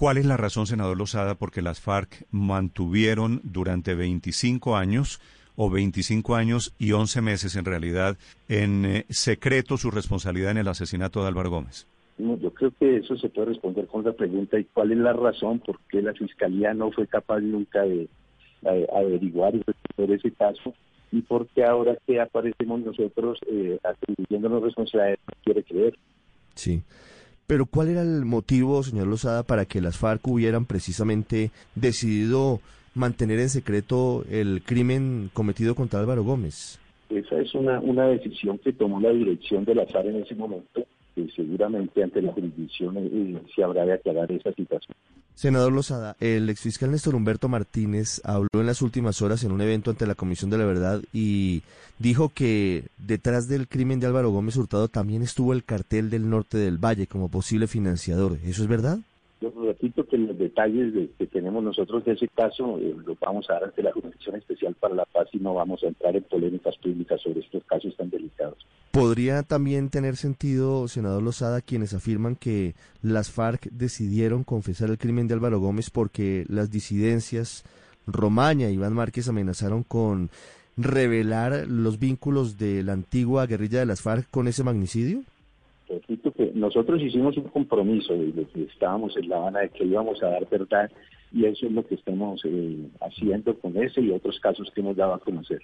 ¿Cuál es la razón, senador Lozada, porque las FARC mantuvieron durante 25 años o 25 años y 11 meses en realidad en eh, secreto su responsabilidad en el asesinato de Álvaro Gómez? No, yo creo que eso se puede responder con la pregunta y cuál es la razón por qué la fiscalía no fue capaz nunca de, de averiguar y resolver ese caso y por qué ahora que aparecemos nosotros eh, atribuyéndonos responsabilidades no quiere creer. Sí. Pero ¿cuál era el motivo, señor Lozada, para que las FARC hubieran precisamente decidido mantener en secreto el crimen cometido contra Álvaro Gómez? Esa es una, una decisión que tomó la dirección de la FARC en ese momento, que seguramente ante la jurisdicción eh, se habrá de aclarar esa situación. Senador Lozada, el exfiscal Néstor Humberto Martínez habló en las últimas horas en un evento ante la Comisión de la Verdad y dijo que detrás del crimen de Álvaro Gómez Hurtado también estuvo el cartel del norte del Valle como posible financiador. ¿Eso es verdad? Yo repito que los detalles de, que tenemos nosotros de ese caso eh, los vamos a dar ante la Jurisdicción Especial para la Paz y no vamos a entrar en polémicas públicas sobre estos casos tan delicados. ¿Podría también tener sentido, senador Lozada, quienes afirman que las FARC decidieron confesar el crimen de Álvaro Gómez porque las disidencias Romaña y Iván Márquez amenazaron con revelar los vínculos de la antigua guerrilla de las FARC con ese magnicidio? repito que nosotros hicimos un compromiso desde que estábamos en La Habana de que íbamos a dar verdad y eso es lo que estamos eh, haciendo con ese y otros casos que hemos dado a conocer.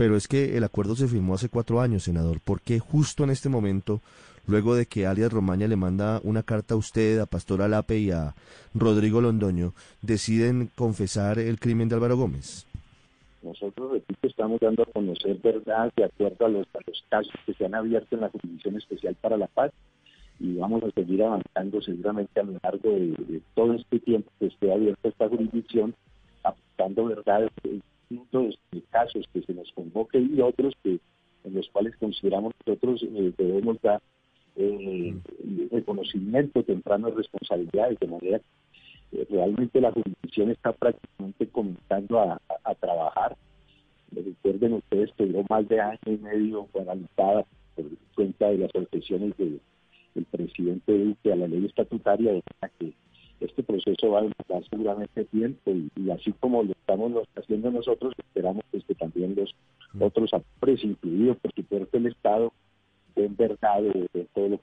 Pero es que el acuerdo se firmó hace cuatro años, senador. ¿Por qué justo en este momento, luego de que alias Romaña le manda una carta a usted, a Pastor Alape y a Rodrigo Londoño, deciden confesar el crimen de Álvaro Gómez? Nosotros, repito, estamos dando a conocer verdad de acuerdo a los, casos que se han abierto en la Jurisdicción Especial para la Paz y vamos a seguir avanzando seguramente a lo largo de, todo este tiempo que esté abierta esta jurisdicción, aportando verdad puntos de casos que se nos convoque y otros que en los cuales consideramos nosotros eh, debemos dar eh, reconocimiento temprano de responsabilidades, de manera que eh, realmente la jurisdicción está prácticamente comenzando a, trabajar. Recuerden ustedes que duró más de año y medio paralizada por cuenta de las objeciones de, del presidente Duque a la ley estatutaria, de que este proceso va a demorar seguramente tiempo y, y, así como lo estamos haciendo nosotros, esperamos pues, que también los otros actores, incluidos por supuesto el Estado, den verdad de, de todo lo que